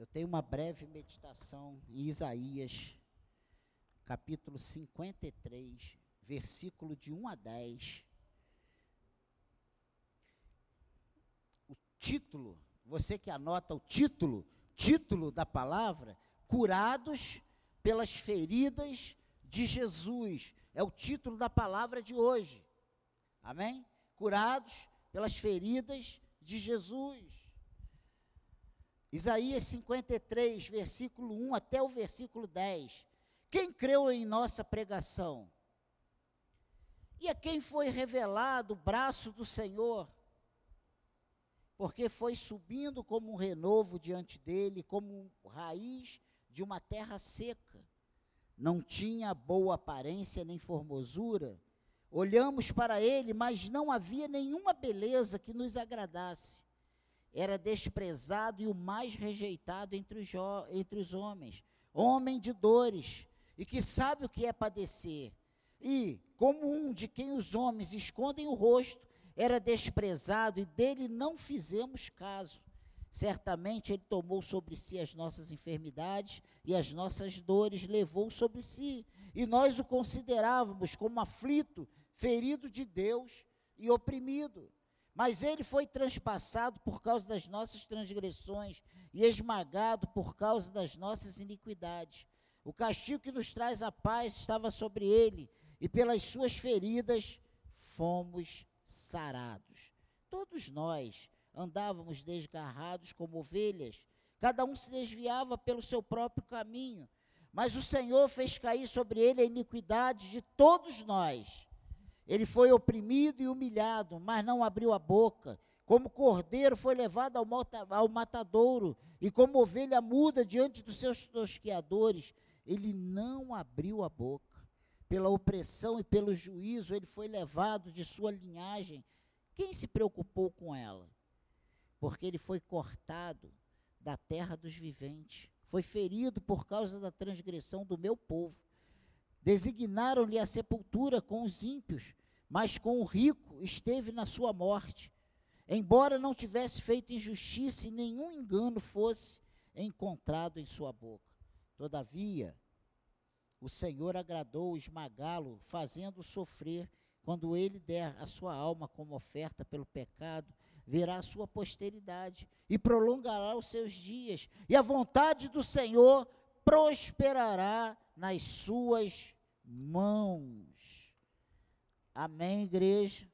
Eu tenho uma breve meditação em Isaías, capítulo 53, versículo de 1 a 10. O título, você que anota o título, título da palavra, curados pelas feridas de Jesus. É o título da palavra de hoje. Amém? Curados pelas feridas de Jesus. Isaías 53, versículo 1 até o versículo 10. Quem creu em nossa pregação? E a quem foi revelado o braço do Senhor? Porque foi subindo como um renovo diante dele, como raiz de uma terra seca. Não tinha boa aparência nem formosura. Olhamos para ele, mas não havia nenhuma beleza que nos agradasse. Era desprezado e o mais rejeitado entre os, entre os homens, homem de dores, e que sabe o que é padecer. E, como um de quem os homens escondem o rosto, era desprezado e dele não fizemos caso. Certamente ele tomou sobre si as nossas enfermidades e as nossas dores levou sobre si. E nós o considerávamos como aflito, ferido de Deus e oprimido. Mas ele foi transpassado por causa das nossas transgressões e esmagado por causa das nossas iniquidades. O castigo que nos traz a paz estava sobre ele, e pelas suas feridas fomos sarados. Todos nós andávamos desgarrados como ovelhas, cada um se desviava pelo seu próprio caminho, mas o Senhor fez cair sobre ele a iniquidade de todos nós. Ele foi oprimido e humilhado, mas não abriu a boca. Como cordeiro foi levado ao, ao matadouro, e como ovelha muda diante dos seus tosqueadores, ele não abriu a boca. Pela opressão e pelo juízo, ele foi levado de sua linhagem. Quem se preocupou com ela? porque ele foi cortado da terra dos viventes, foi ferido por causa da transgressão do meu povo. Designaram-lhe a sepultura com os ímpios, mas com o rico esteve na sua morte. Embora não tivesse feito injustiça e nenhum engano fosse encontrado em sua boca. Todavia, o Senhor agradou esmagá-lo, fazendo sofrer, quando ele der a sua alma como oferta pelo pecado verá a sua posteridade e prolongará os seus dias, e a vontade do Senhor prosperará nas suas mãos. Amém, igreja?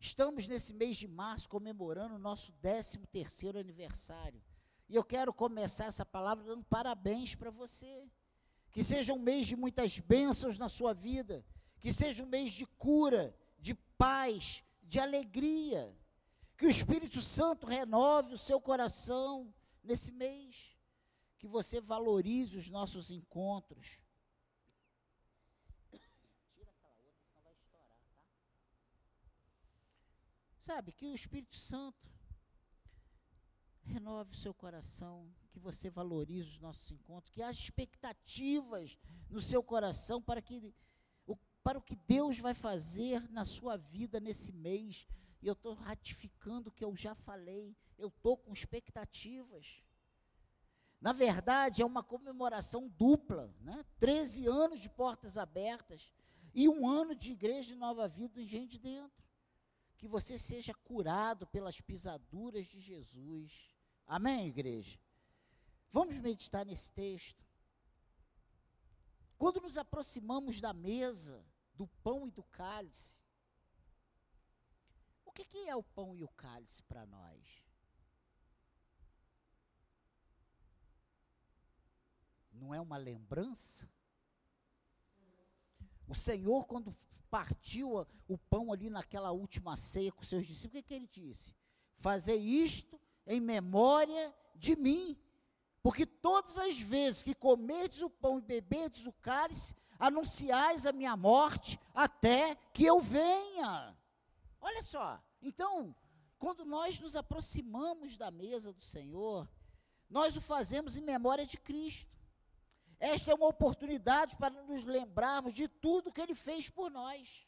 Estamos nesse mês de março comemorando o nosso 13 terceiro aniversário. E eu quero começar essa palavra dando parabéns para você. Que seja um mês de muitas bênçãos na sua vida que seja um mês de cura, de paz, de alegria. Que o Espírito Santo renove o seu coração nesse mês. Que você valorize os nossos encontros. Tira aquela outra, senão vai estourar, tá? Sabe, que o Espírito Santo renove o seu coração, que você valorize os nossos encontros, que há expectativas no seu coração para que para o que Deus vai fazer na sua vida nesse mês. E eu estou ratificando o que eu já falei, eu estou com expectativas. Na verdade, é uma comemoração dupla, né? 13 anos de portas abertas e um ano de igreja de nova vida em gente dentro. Que você seja curado pelas pisaduras de Jesus. Amém, igreja? Vamos meditar nesse texto. Quando nos aproximamos da mesa, do pão e do cálice. O que, que é o pão e o cálice para nós? Não é uma lembrança? O Senhor, quando partiu o pão ali naquela última ceia com seus discípulos, o que, que ele disse? Fazer isto em memória de mim. Porque todas as vezes que comerdes o pão e beberdes o cálice, anunciais a minha morte até que eu venha. Olha só, então, quando nós nos aproximamos da mesa do Senhor, nós o fazemos em memória de Cristo. Esta é uma oportunidade para nos lembrarmos de tudo que Ele fez por nós.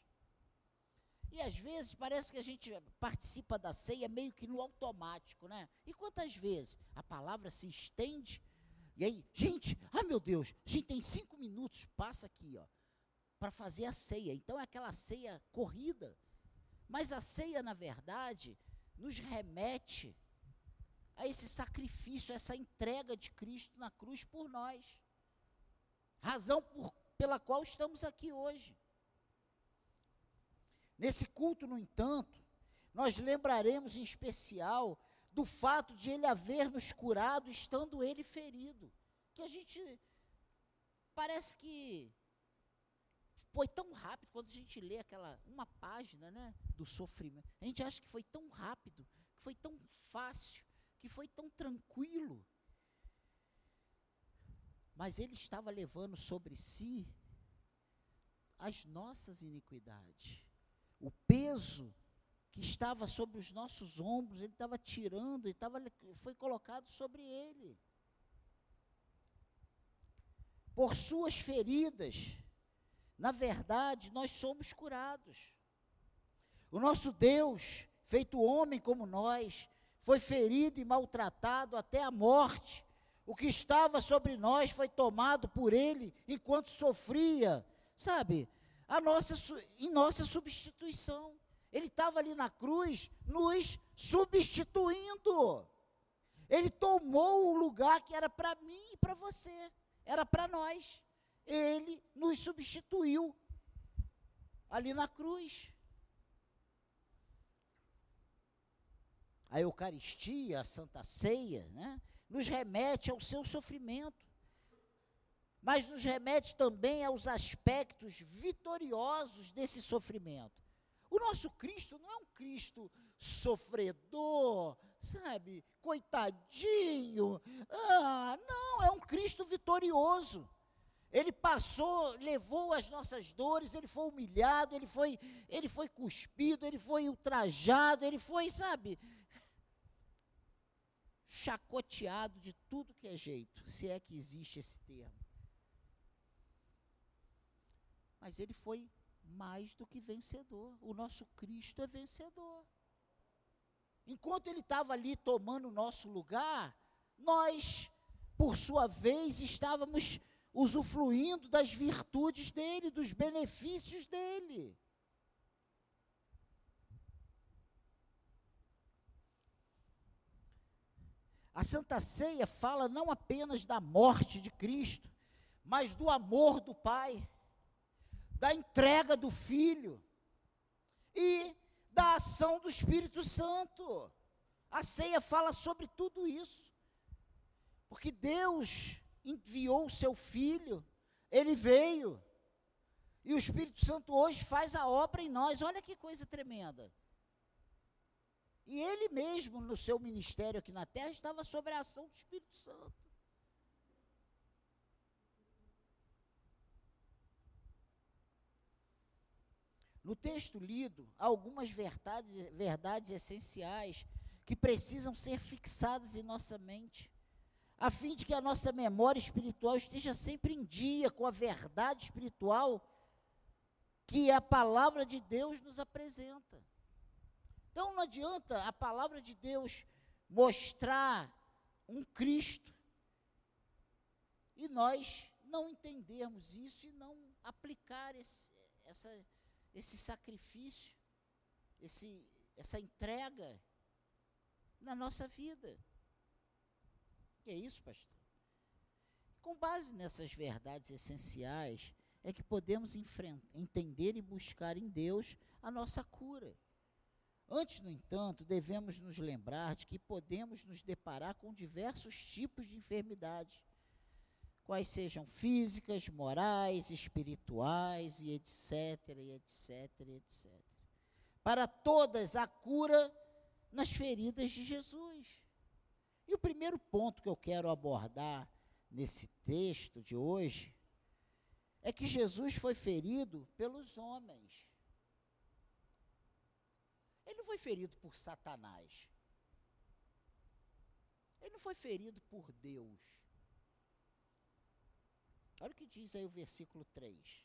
E às vezes parece que a gente participa da ceia meio que no automático, né? E quantas vezes a palavra se estende e aí, gente, ai meu Deus, a gente tem cinco minutos, passa aqui, ó, para fazer a ceia. Então é aquela ceia corrida. Mas a ceia, na verdade, nos remete a esse sacrifício, essa entrega de Cristo na cruz por nós. Razão por, pela qual estamos aqui hoje. Nesse culto, no entanto, nós lembraremos em especial do fato de ele haver nos curado estando ele ferido. Que a gente parece que foi tão rápido quando a gente lê aquela uma página, né, do sofrimento. A gente acha que foi tão rápido, que foi tão fácil, que foi tão tranquilo. Mas ele estava levando sobre si as nossas iniquidades. O peso que estava sobre os nossos ombros, ele estava tirando, ele estava, foi colocado sobre ele. Por suas feridas, na verdade, nós somos curados. O nosso Deus, feito homem como nós, foi ferido e maltratado até a morte. O que estava sobre nós foi tomado por ele enquanto sofria, sabe, a nossa, em nossa substituição. Ele estava ali na cruz nos substituindo. Ele tomou o lugar que era para mim e para você, era para nós. Ele nos substituiu ali na cruz. A Eucaristia, a Santa Ceia, né, nos remete ao seu sofrimento, mas nos remete também aos aspectos vitoriosos desse sofrimento. O nosso Cristo não é um Cristo sofredor, sabe? Coitadinho. Ah, não, é um Cristo vitorioso. Ele passou, levou as nossas dores, ele foi humilhado, ele foi, ele foi cuspido, ele foi ultrajado, ele foi, sabe, chacoteado de tudo que é jeito, se é que existe esse termo. Mas ele foi mais do que vencedor. O nosso Cristo é vencedor. Enquanto ele estava ali tomando o nosso lugar, nós, por sua vez, estávamos usufruindo das virtudes dele, dos benefícios dele. A Santa Ceia fala não apenas da morte de Cristo, mas do amor do Pai da entrega do Filho e da ação do Espírito Santo. A ceia fala sobre tudo isso. Porque Deus enviou o seu Filho, ele veio, e o Espírito Santo hoje faz a obra em nós. Olha que coisa tremenda. E ele mesmo, no seu ministério aqui na terra, estava sob a ação do Espírito Santo. No texto lido, há algumas verdades, verdades essenciais que precisam ser fixadas em nossa mente, a fim de que a nossa memória espiritual esteja sempre em dia com a verdade espiritual que a palavra de Deus nos apresenta. Então não adianta a palavra de Deus mostrar um Cristo e nós não entendermos isso e não aplicar esse, essa esse sacrifício, esse, essa entrega na nossa vida. Que é isso, pastor? Com base nessas verdades essenciais, é que podemos entender e buscar em Deus a nossa cura. Antes, no entanto, devemos nos lembrar de que podemos nos deparar com diversos tipos de enfermidades quais sejam físicas, morais, espirituais e etc, e etc, e etc. Para todas a cura nas feridas de Jesus. E o primeiro ponto que eu quero abordar nesse texto de hoje é que Jesus foi ferido pelos homens. Ele não foi ferido por Satanás. Ele não foi ferido por Deus. Olha o que diz aí o versículo 3.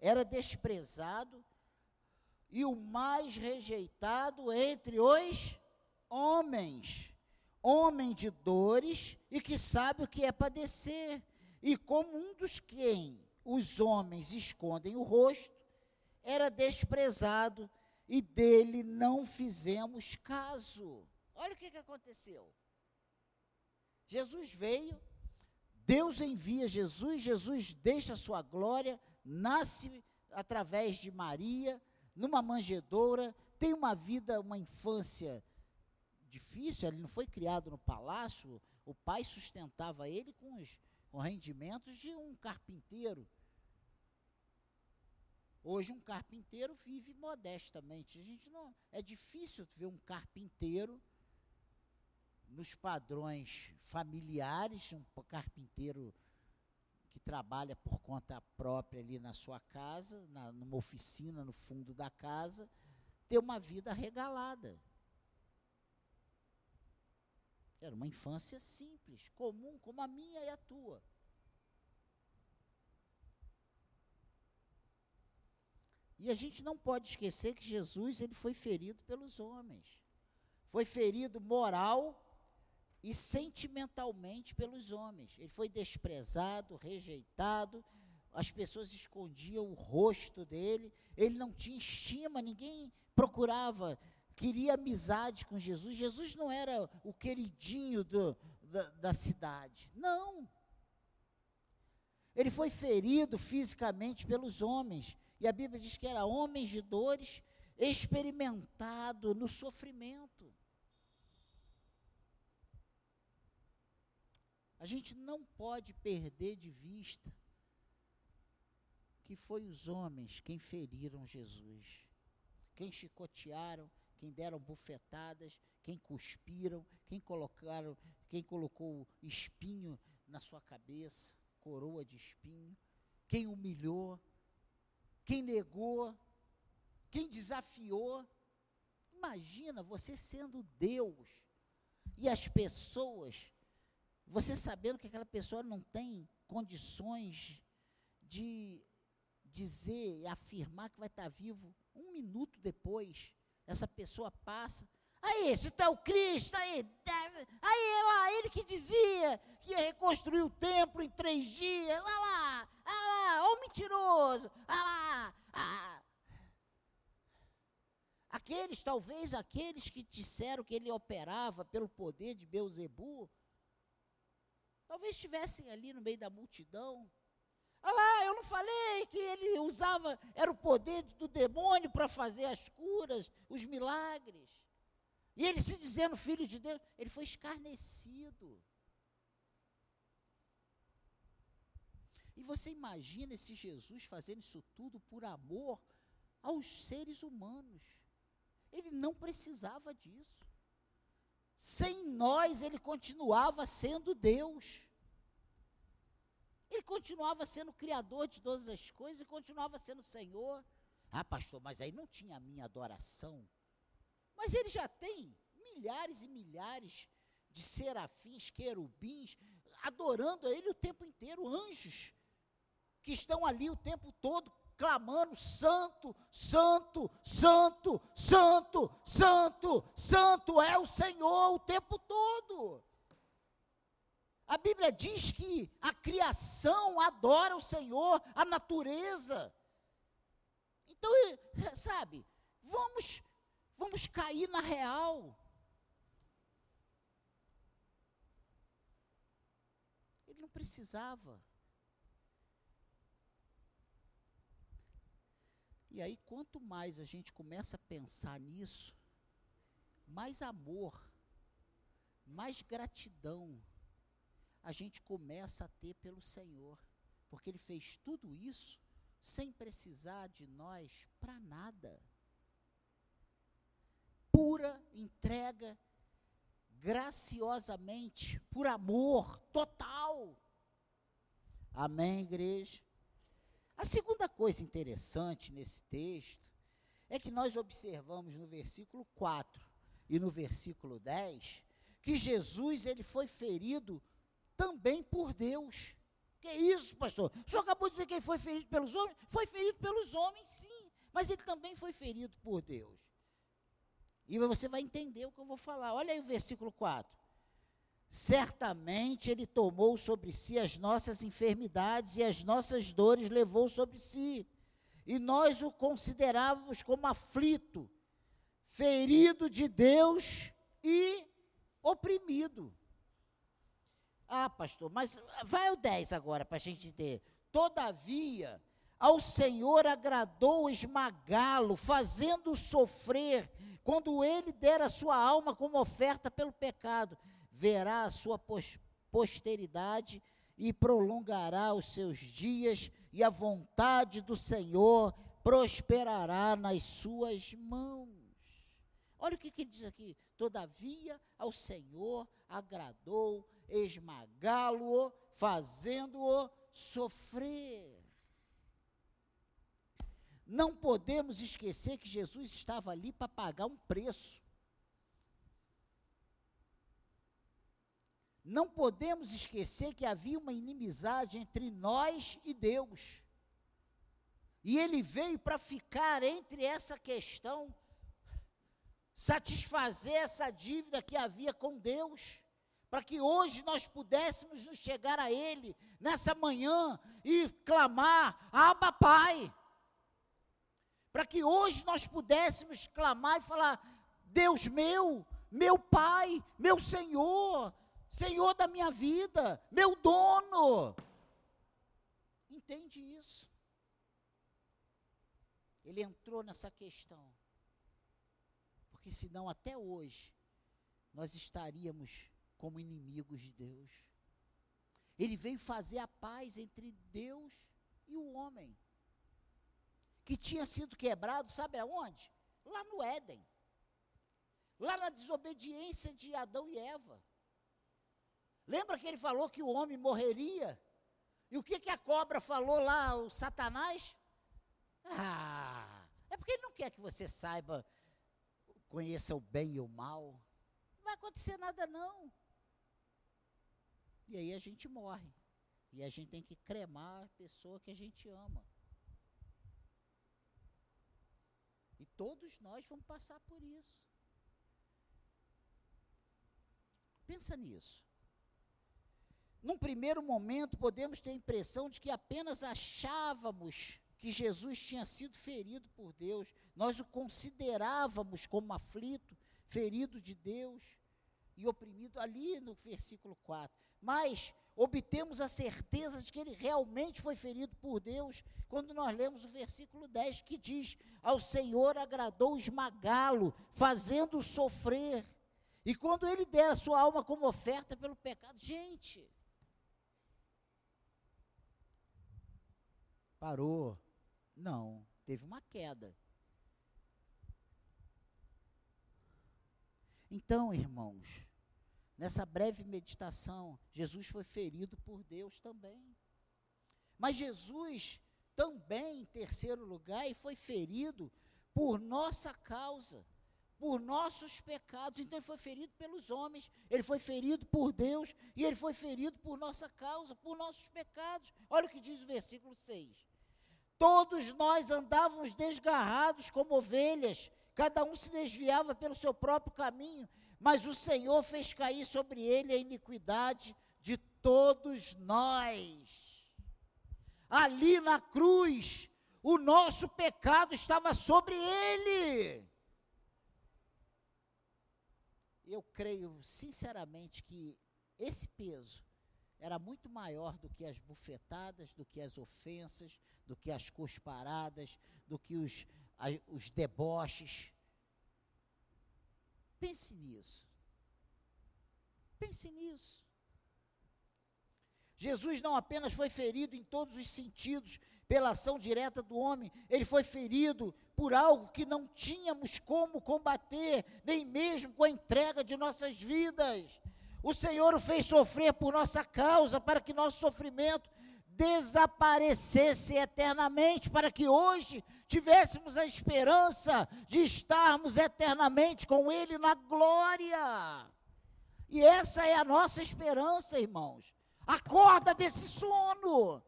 Era desprezado e o mais rejeitado entre os homens, homem de dores e que sabe o que é padecer. E como um dos quem os homens escondem o rosto, era desprezado e dele não fizemos caso. Olha o que, que aconteceu. Jesus veio, Deus envia Jesus, Jesus deixa a sua glória, nasce através de Maria, numa manjedoura, tem uma vida, uma infância difícil, ele não foi criado no palácio, o pai sustentava ele com os com rendimentos de um carpinteiro. Hoje um carpinteiro vive modestamente. A gente não é difícil ver um carpinteiro nos padrões familiares, um carpinteiro que trabalha por conta própria ali na sua casa, na, numa oficina no fundo da casa, ter uma vida regalada. Era uma infância simples, comum, como a minha e a tua. E a gente não pode esquecer que Jesus ele foi ferido pelos homens. Foi ferido moral e sentimentalmente pelos homens. Ele foi desprezado, rejeitado, as pessoas escondiam o rosto dele, ele não tinha estima, ninguém procurava queria amizade com Jesus. Jesus não era o queridinho do, da, da cidade. Não. Ele foi ferido fisicamente pelos homens. E a Bíblia diz que era homem de dores, experimentado no sofrimento. A gente não pode perder de vista que foi os homens quem feriram Jesus, quem chicotearam, quem deram bufetadas, quem cuspiram, quem colocaram, quem colocou espinho na sua cabeça, coroa de espinho, quem humilhou, quem negou, quem desafiou. Imagina você sendo Deus e as pessoas, você sabendo que aquela pessoa não tem condições de dizer e afirmar que vai estar vivo um minuto depois essa pessoa passa. Aí, se tu é o Cristo, aí, aí lá, ele que dizia que ia reconstruir o templo em três dias, lá lá, lá lá, ô mentiroso, lá lá, ah. Aqueles, talvez aqueles que disseram que ele operava pelo poder de Beuzebu, talvez estivessem ali no meio da multidão, Olha lá, eu não falei que ele usava, era o poder do demônio para fazer as curas, os milagres. E ele se dizendo filho de Deus, ele foi escarnecido. E você imagina esse Jesus fazendo isso tudo por amor aos seres humanos. Ele não precisava disso. Sem nós, ele continuava sendo Deus. Ele continuava sendo criador de todas as coisas e continuava sendo Senhor. Ah, pastor, mas aí não tinha a minha adoração. Mas ele já tem milhares e milhares de serafins, querubins, adorando a ele o tempo inteiro, anjos, que estão ali o tempo todo clamando: Santo, Santo, Santo, Santo, Santo, Santo é o Senhor o tempo todo. A Bíblia diz que a criação adora o Senhor, a natureza. Então, sabe, vamos vamos cair na real. Ele não precisava. E aí, quanto mais a gente começa a pensar nisso, mais amor, mais gratidão, a gente começa a ter pelo Senhor, porque Ele fez tudo isso sem precisar de nós para nada. Pura entrega, graciosamente, por amor total. Amém, igreja? A segunda coisa interessante nesse texto é que nós observamos no versículo 4 e no versículo 10 que Jesus ele foi ferido também por Deus. Que isso, pastor? O senhor acabou de dizer que ele foi ferido pelos homens? Foi ferido pelos homens, sim. Mas ele também foi ferido por Deus. E você vai entender o que eu vou falar. Olha aí o versículo 4. Certamente ele tomou sobre si as nossas enfermidades e as nossas dores levou sobre si. E nós o considerávamos como aflito, ferido de Deus e oprimido. Ah, pastor, mas vai o 10 agora para a gente entender. Todavia, ao Senhor agradou esmagá-lo, fazendo-o sofrer, quando ele der a sua alma como oferta pelo pecado, verá a sua posteridade e prolongará os seus dias, e a vontade do Senhor prosperará nas suas mãos. Olha o que, que ele diz aqui: todavia ao Senhor agradou esmagá-lo, fazendo-o sofrer. Não podemos esquecer que Jesus estava ali para pagar um preço. Não podemos esquecer que havia uma inimizade entre nós e Deus. E ele veio para ficar entre essa questão, satisfazer essa dívida que havia com Deus, para que hoje nós pudéssemos nos chegar a Ele nessa manhã e clamar: Abba, Pai para que hoje nós pudéssemos clamar e falar: Deus meu, meu Pai, meu Senhor, Senhor da minha vida, meu dono. Entende isso? Ele entrou nessa questão. Porque senão até hoje nós estaríamos como inimigos de Deus. Ele veio fazer a paz entre Deus e o homem que tinha sido quebrado, sabe aonde? Lá no Éden. Lá na desobediência de Adão e Eva. Lembra que ele falou que o homem morreria? E o que, que a cobra falou lá, o Satanás? Ah, é porque ele não quer que você saiba, conheça o bem e o mal. Não vai acontecer nada, não. E aí a gente morre. E a gente tem que cremar a pessoa que a gente ama. E todos nós vamos passar por isso. Pensa nisso. Num primeiro momento, podemos ter a impressão de que apenas achávamos que Jesus tinha sido ferido por Deus, nós o considerávamos como aflito, ferido de Deus e oprimido, ali no versículo 4. Mas obtemos a certeza de que ele realmente foi ferido por Deus, quando nós lemos o versículo 10 que diz: Ao Senhor agradou esmagá-lo, fazendo-o sofrer. E quando ele der a sua alma como oferta pelo pecado, gente, parou. Não, teve uma queda. Então, irmãos, Nessa breve meditação, Jesus foi ferido por Deus também. Mas Jesus também, em terceiro lugar, e foi ferido por nossa causa, por nossos pecados. Então ele foi ferido pelos homens, ele foi ferido por Deus e ele foi ferido por nossa causa, por nossos pecados. Olha o que diz o versículo 6. Todos nós andávamos desgarrados como ovelhas, cada um se desviava pelo seu próprio caminho, mas o Senhor fez cair sobre ele a iniquidade de todos nós. Ali na cruz, o nosso pecado estava sobre ele. Eu creio sinceramente que esse peso era muito maior do que as bufetadas, do que as ofensas, do que as cusparadas, do que os, os deboches Pense nisso. Pense nisso. Jesus não apenas foi ferido em todos os sentidos pela ação direta do homem, ele foi ferido por algo que não tínhamos como combater, nem mesmo com a entrega de nossas vidas. O Senhor o fez sofrer por nossa causa, para que nosso sofrimento desaparecesse eternamente, para que hoje tivéssemos a esperança de estarmos eternamente com Ele na glória. E essa é a nossa esperança, irmãos. Acorda desse sono.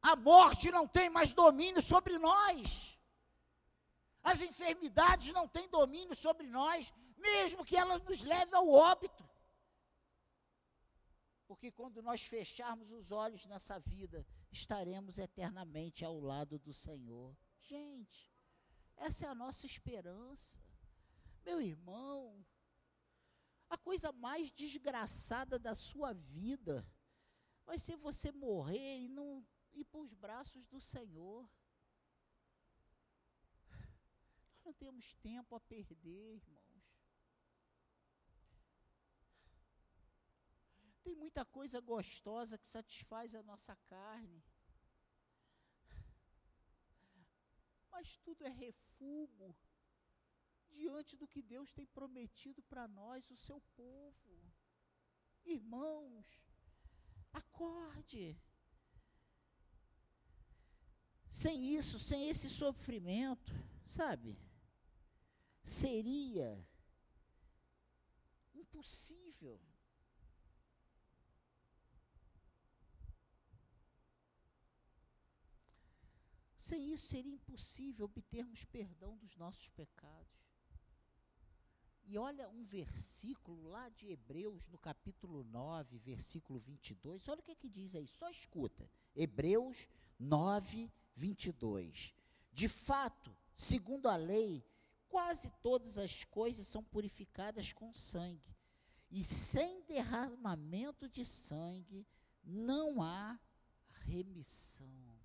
A morte não tem mais domínio sobre nós. As enfermidades não têm domínio sobre nós, mesmo que elas nos levem ao óbito. Porque quando nós fecharmos os olhos nessa vida, estaremos eternamente ao lado do Senhor. Gente, essa é a nossa esperança. Meu irmão, a coisa mais desgraçada da sua vida vai ser você morrer e não ir para os braços do Senhor. Nós não temos tempo a perder, irmãos. Tem muita coisa gostosa que satisfaz a nossa carne. Mas tudo é refúgio diante do que Deus tem prometido para nós, o seu povo. Irmãos, acorde. Sem isso, sem esse sofrimento, sabe? Seria impossível. Sem isso seria impossível obtermos perdão dos nossos pecados. E olha um versículo lá de Hebreus, no capítulo 9, versículo 22. Olha o que, que diz aí, só escuta. Hebreus 9, 22. De fato, segundo a lei, quase todas as coisas são purificadas com sangue. E sem derramamento de sangue não há remissão.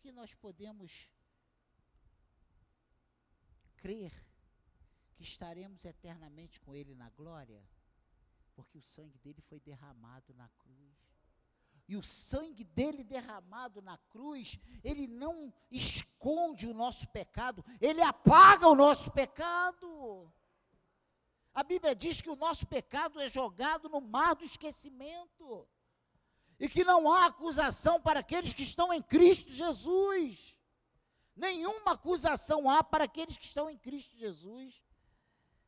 Que nós podemos crer que estaremos eternamente com Ele na glória? Porque o sangue dele foi derramado na cruz. E o sangue dele derramado na cruz, ele não esconde o nosso pecado, ele apaga o nosso pecado. A Bíblia diz que o nosso pecado é jogado no mar do esquecimento. E que não há acusação para aqueles que estão em Cristo Jesus. Nenhuma acusação há para aqueles que estão em Cristo Jesus.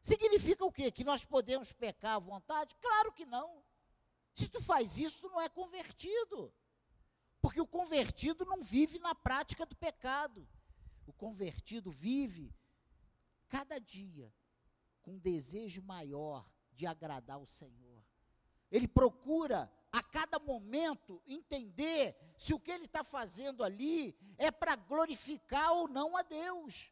Significa o quê? Que nós podemos pecar à vontade? Claro que não. Se tu faz isso, tu não é convertido. Porque o convertido não vive na prática do pecado. O convertido vive cada dia com um desejo maior de agradar o Senhor. Ele procura a cada momento entender se o que ele está fazendo ali é para glorificar ou não a Deus.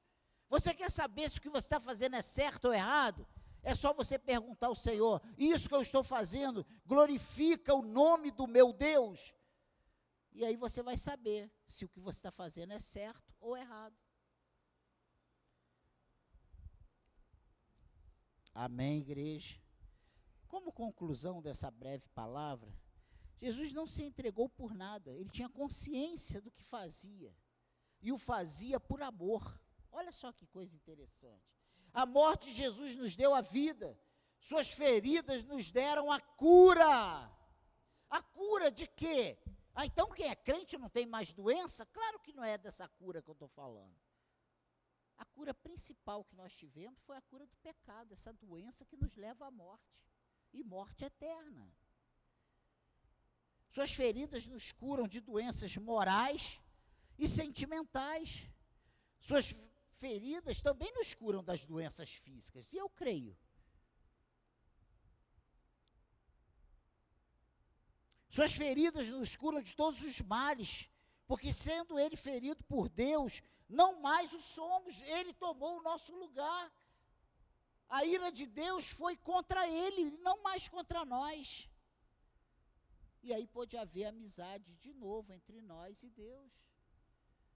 Você quer saber se o que você está fazendo é certo ou errado? É só você perguntar ao Senhor: isso que eu estou fazendo glorifica o nome do meu Deus? E aí você vai saber se o que você está fazendo é certo ou errado. Amém, igreja? Como conclusão dessa breve palavra, Jesus não se entregou por nada, ele tinha consciência do que fazia, e o fazia por amor. Olha só que coisa interessante. A morte de Jesus nos deu a vida, suas feridas nos deram a cura. A cura de quê? Ah, então quem é crente não tem mais doença? Claro que não é dessa cura que eu estou falando. A cura principal que nós tivemos foi a cura do pecado, essa doença que nos leva à morte e morte eterna. Suas feridas nos curam de doenças morais e sentimentais. Suas feridas também nos curam das doenças físicas, e eu creio. Suas feridas nos curam de todos os males, porque sendo ele ferido por Deus, não mais o somos, ele tomou o nosso lugar. A ira de Deus foi contra ele, não mais contra nós. E aí pode haver amizade de novo entre nós e Deus,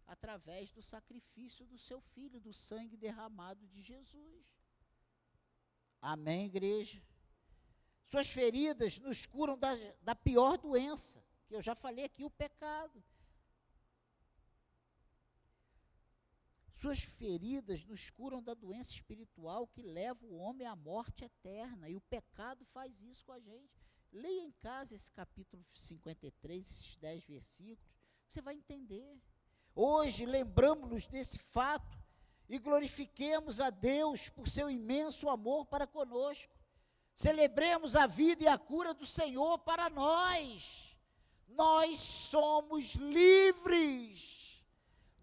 através do sacrifício do seu filho, do sangue derramado de Jesus. Amém, igreja? Suas feridas nos curam da, da pior doença, que eu já falei aqui, o pecado. Suas feridas nos curam da doença espiritual que leva o homem à morte eterna. E o pecado faz isso com a gente. Leia em casa esse capítulo 53, esses 10 versículos, você vai entender. Hoje lembramos-nos desse fato e glorifiquemos a Deus por seu imenso amor para conosco. Celebremos a vida e a cura do Senhor para nós. Nós somos livres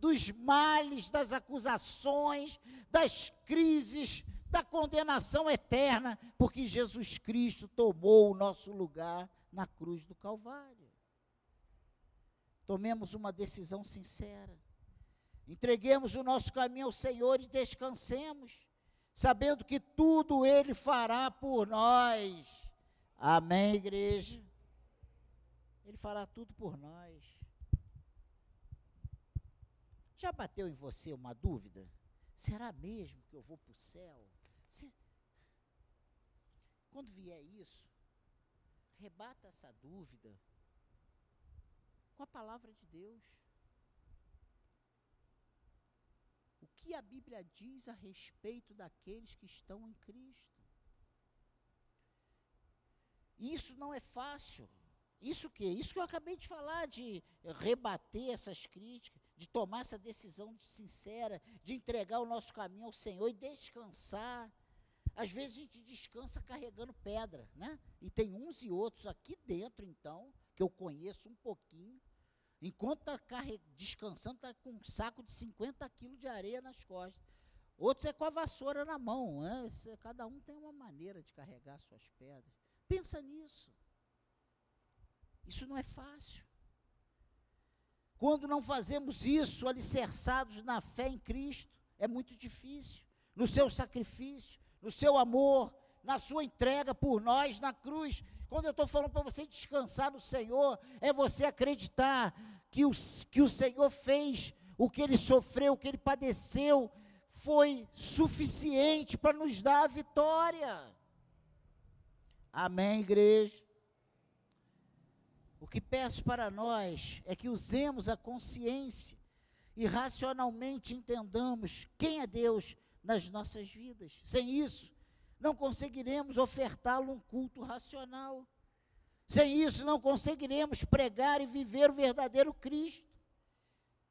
dos males, das acusações, das crises, da condenação eterna, porque Jesus Cristo tomou o nosso lugar na cruz do Calvário. Tomemos uma decisão sincera. Entreguemos o nosso caminho ao Senhor e descansemos, sabendo que tudo Ele fará por nós. Amém, igreja? Ele fará tudo por nós. Já bateu em você uma dúvida? Será mesmo que eu vou para o céu? Se... Quando vier isso, rebata essa dúvida com a palavra de Deus. O que a Bíblia diz a respeito daqueles que estão em Cristo? Isso não é fácil. Isso que? Isso que eu acabei de falar, de rebater essas críticas, de tomar essa decisão sincera, de entregar o nosso caminho ao Senhor e descansar. Às vezes a gente descansa carregando pedra, né? E tem uns e outros aqui dentro, então, que eu conheço um pouquinho, Enquanto está descansando, está com um saco de 50 quilos de areia nas costas. Outros é com a vassoura na mão. Né? Cada um tem uma maneira de carregar suas pedras. Pensa nisso. Isso não é fácil. Quando não fazemos isso, alicerçados na fé em Cristo, é muito difícil. No seu sacrifício, no seu amor, na sua entrega por nós na cruz. Quando eu estou falando para você descansar no Senhor, é você acreditar que o, que o Senhor fez, o que ele sofreu, o que ele padeceu, foi suficiente para nos dar a vitória. Amém, igreja? O que peço para nós é que usemos a consciência e racionalmente entendamos quem é Deus nas nossas vidas. Sem isso, não conseguiremos ofertá-lo um culto racional. Sem isso, não conseguiremos pregar e viver o verdadeiro Cristo.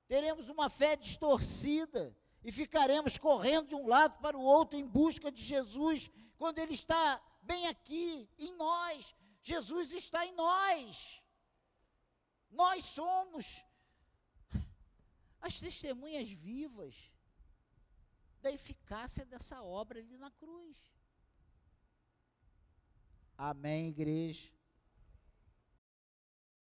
Teremos uma fé distorcida e ficaremos correndo de um lado para o outro em busca de Jesus, quando Ele está bem aqui, em nós. Jesus está em nós. Nós somos as testemunhas vivas da eficácia dessa obra ali na cruz. Amém, igreja?